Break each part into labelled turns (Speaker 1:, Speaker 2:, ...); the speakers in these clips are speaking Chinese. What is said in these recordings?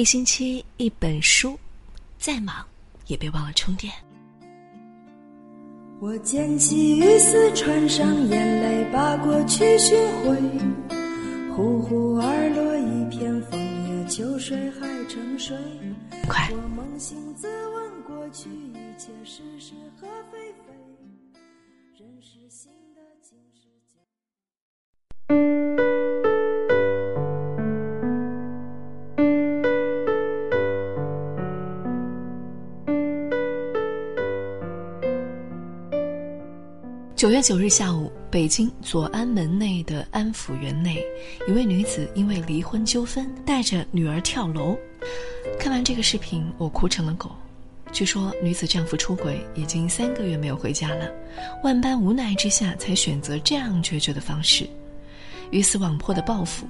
Speaker 1: 一星期一本书，再忙也别忘了充电。
Speaker 2: 我捡起雨丝，穿上眼泪，把过去寻回。呼呼而落一片枫叶，秋水还沉睡。
Speaker 1: 快！
Speaker 2: 我扪心自问，过去一切是是和非非，人是心的，竟是
Speaker 1: 九月九日下午，北京左安门内的安福园内，一位女子因为离婚纠纷，带着女儿跳楼。看完这个视频，我哭成了狗。据说女子丈夫出轨，已经三个月没有回家了，万般无奈之下，才选择这样决绝的方式，鱼死网破的报复，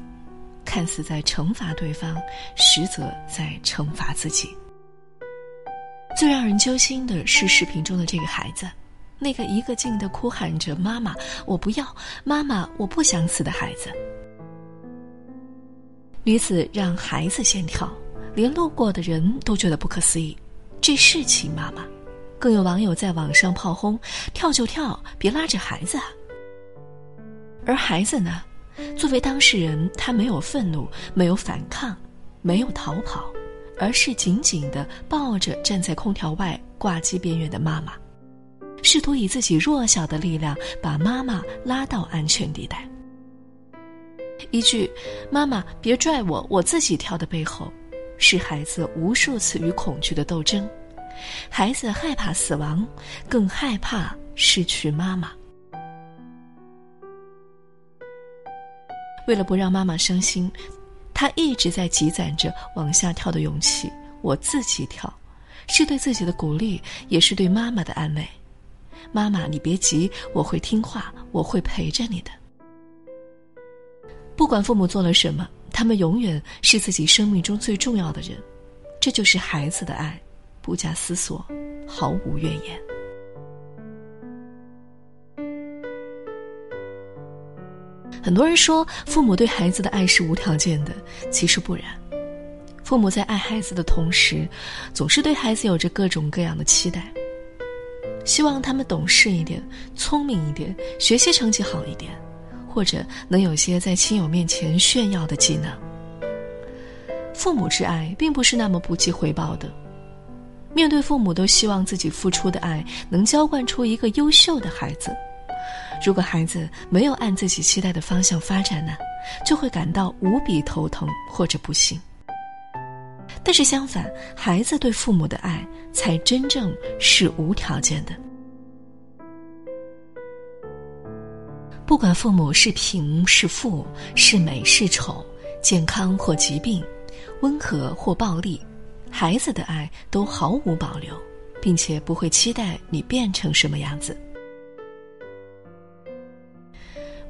Speaker 1: 看似在惩罚对方，实则在惩罚自己。最让人揪心的是视频中的这个孩子。那个一个劲的哭喊着“妈妈，我不要，妈妈，我不想死”的孩子，女子让孩子先跳，连路过的人都觉得不可思议，这是亲妈妈。更有网友在网上炮轰：“跳就跳，别拉着孩子啊。”而孩子呢，作为当事人，他没有愤怒，没有反抗，没有逃跑，而是紧紧的抱着站在空调外挂机边缘的妈妈。试图以自己弱小的力量把妈妈拉到安全地带。一句“妈妈别拽我，我自己跳”的背后，是孩子无数次与恐惧的斗争。孩子害怕死亡，更害怕失去妈妈。为了不让妈妈伤心，他一直在积攒着往下跳的勇气。我自己跳，是对自己的鼓励，也是对妈妈的安慰。妈妈，你别急，我会听话，我会陪着你的。不管父母做了什么，他们永远是自己生命中最重要的人，这就是孩子的爱，不假思索，毫无怨言。很多人说，父母对孩子的爱是无条件的，其实不然。父母在爱孩子的同时，总是对孩子有着各种各样的期待。希望他们懂事一点，聪明一点，学习成绩好一点，或者能有些在亲友面前炫耀的技能。父母之爱并不是那么不计回报的，面对父母都希望自己付出的爱能浇灌出一个优秀的孩子。如果孩子没有按自己期待的方向发展呢，就会感到无比头疼或者不幸。但是相反，孩子对父母的爱才真正是无条件的。不管父母是贫是富，是美是丑，健康或疾病，温和或暴力，孩子的爱都毫无保留，并且不会期待你变成什么样子。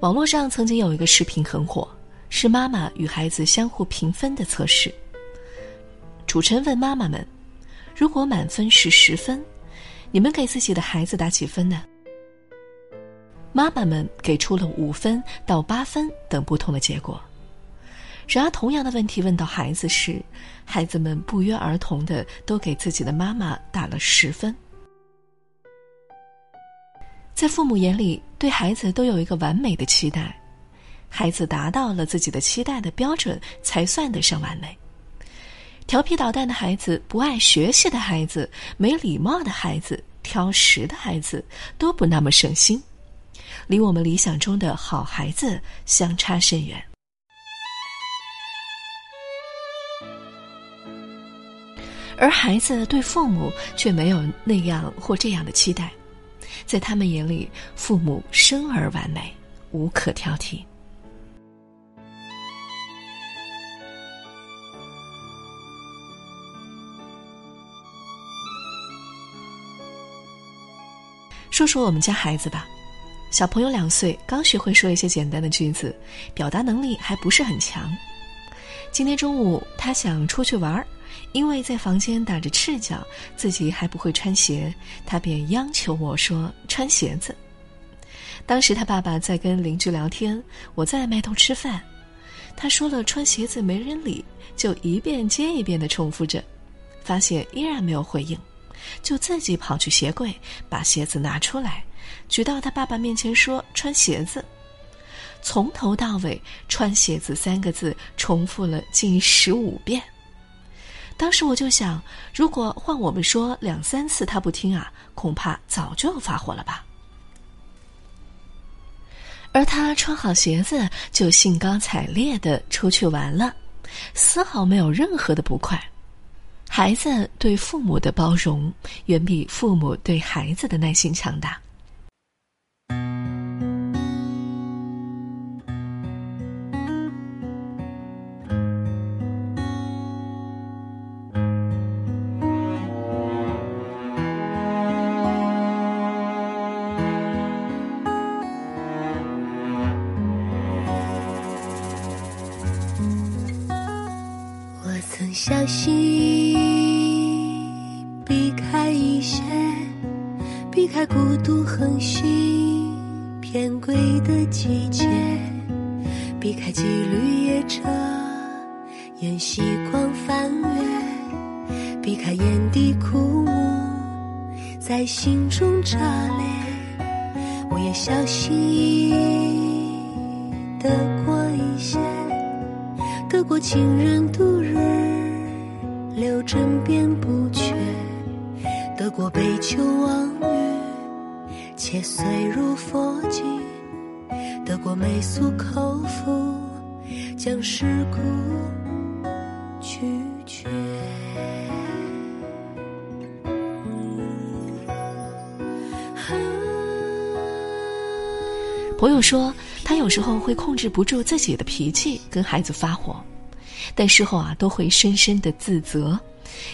Speaker 1: 网络上曾经有一个视频很火，是妈妈与孩子相互评分的测试。主持人问妈妈们：“如果满分是十分，你们给自己的孩子打几分呢？”妈妈们给出了五分到八分等不同的结果。然而，同样的问题问到孩子时，孩子们不约而同的都给自己的妈妈打了十分。在父母眼里，对孩子都有一个完美的期待，孩子达到了自己的期待的标准，才算得上完美。调皮捣蛋的孩子、不爱学习的孩子、没礼貌的孩子、挑食的孩子，都不那么省心，离我们理想中的好孩子相差甚远。而孩子对父母却没有那样或这样的期待，在他们眼里，父母生而完美，无可挑剔。说说我们家孩子吧，小朋友两岁，刚学会说一些简单的句子，表达能力还不是很强。今天中午他想出去玩儿，因为在房间打着赤脚，自己还不会穿鞋，他便央求我说穿鞋子。当时他爸爸在跟邻居聊天，我在埋头吃饭，他说了穿鞋子没人理，就一遍接一遍的重复着，发现依然没有回应，就自己跑去鞋柜把鞋子拿出来，举到他爸爸面前说穿鞋子。从头到尾“穿鞋子”三个字重复了近十五遍。当时我就想，如果换我们说两三次他不听啊，恐怕早就发火了吧。而他穿好鞋子就兴高采烈的出去玩了，丝毫没有任何的不快。孩子对父母的包容远比父母对孩子的耐心强大。
Speaker 3: 我曾小心翼翼开孤独横行偏轨的季节，避开几缕夜车沿夕光翻越，避开眼底枯木在心中炸裂。我也小心翼翼的过一些，得过情人度日。留枕边不缺，得过杯酒忘语，切碎入佛经；得过媚俗口服，将世故拒绝。
Speaker 1: 朋友说，他有时候会控制不住自己的脾气，跟孩子发火。但事后啊，都会深深的自责，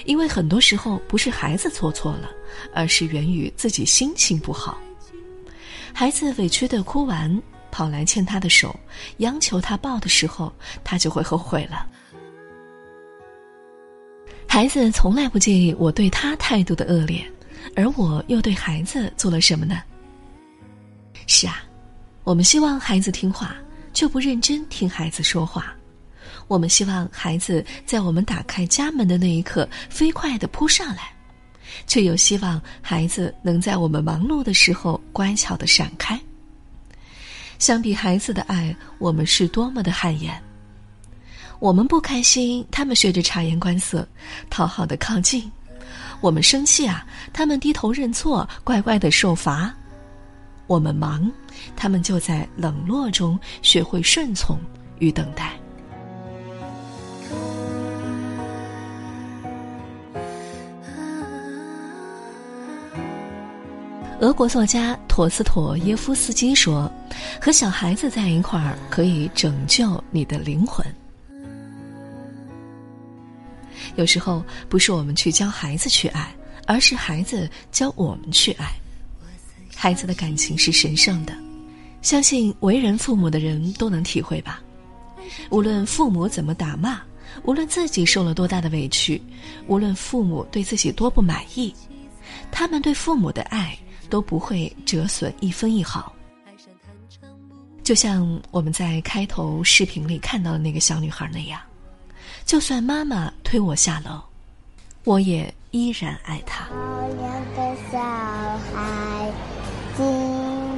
Speaker 1: 因为很多时候不是孩子做错了，而是源于自己心情不好。孩子委屈的哭完，跑来牵他的手，央求他抱的时候，他就会后悔了。孩子从来不介意我对他态度的恶劣，而我又对孩子做了什么呢？是啊，我们希望孩子听话，却不认真听孩子说话。我们希望孩子在我们打开家门的那一刻飞快地扑上来，却又希望孩子能在我们忙碌的时候乖巧的闪开。相比孩子的爱，我们是多么的汗颜。我们不开心，他们学着察言观色，讨好的靠近；我们生气啊，他们低头认错，乖乖的受罚；我们忙，他们就在冷落中学会顺从与等待。俄国作家陀思妥耶夫斯基说：“和小孩子在一块儿可以拯救你的灵魂。有时候不是我们去教孩子去爱，而是孩子教我们去爱。孩子的感情是神圣的，相信为人父母的人都能体会吧。无论父母怎么打骂，无论自己受了多大的委屈，无论父母对自己多不满意，他们对父母的爱。”都不会折损一分一毫。就像我们在开头视频里看到的那个小女孩那样，就算妈妈推我下楼，我也依然爱她。
Speaker 4: 漂亮的小孩，今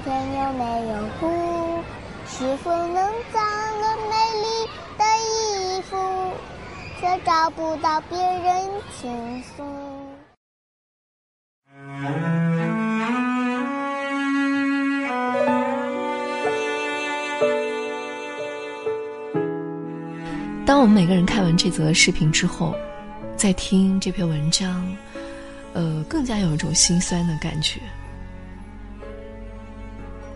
Speaker 4: 天有没有哭？是否能长个美丽的衣服，却找不到别人倾诉？
Speaker 1: 当我们每个人看完这则视频之后，再听这篇文章，呃，更加有一种心酸的感觉。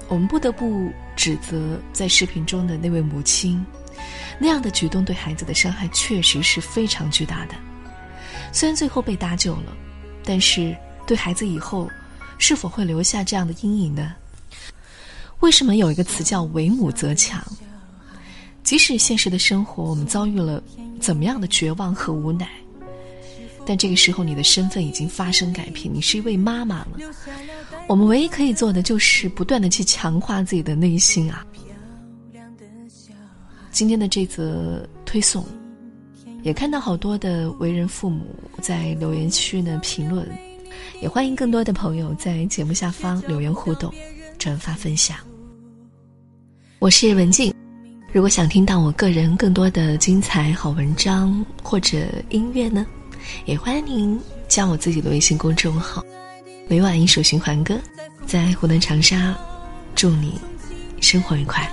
Speaker 1: 我们不得不指责在视频中的那位母亲，那样的举动对孩子的伤害确实是非常巨大的。虽然最后被搭救了，但是对孩子以后是否会留下这样的阴影呢？为什么有一个词叫“为母则强”？即使现实的生活我们遭遇了怎么样的绝望和无奈，但这个时候你的身份已经发生改变，你是一位妈妈了。我们唯一可以做的就是不断的去强化自己的内心啊。
Speaker 5: 今天的这则推送，也看到好多的为人父母在留言区呢评论，也欢迎更多的朋友在节目下方留言互动、转发分享。我是文静，如果想听到我个人更多的精彩好文章或者音乐呢，也欢迎您加我自己的微信公众号。每晚一首循环歌，在湖南长沙，祝你生活愉快。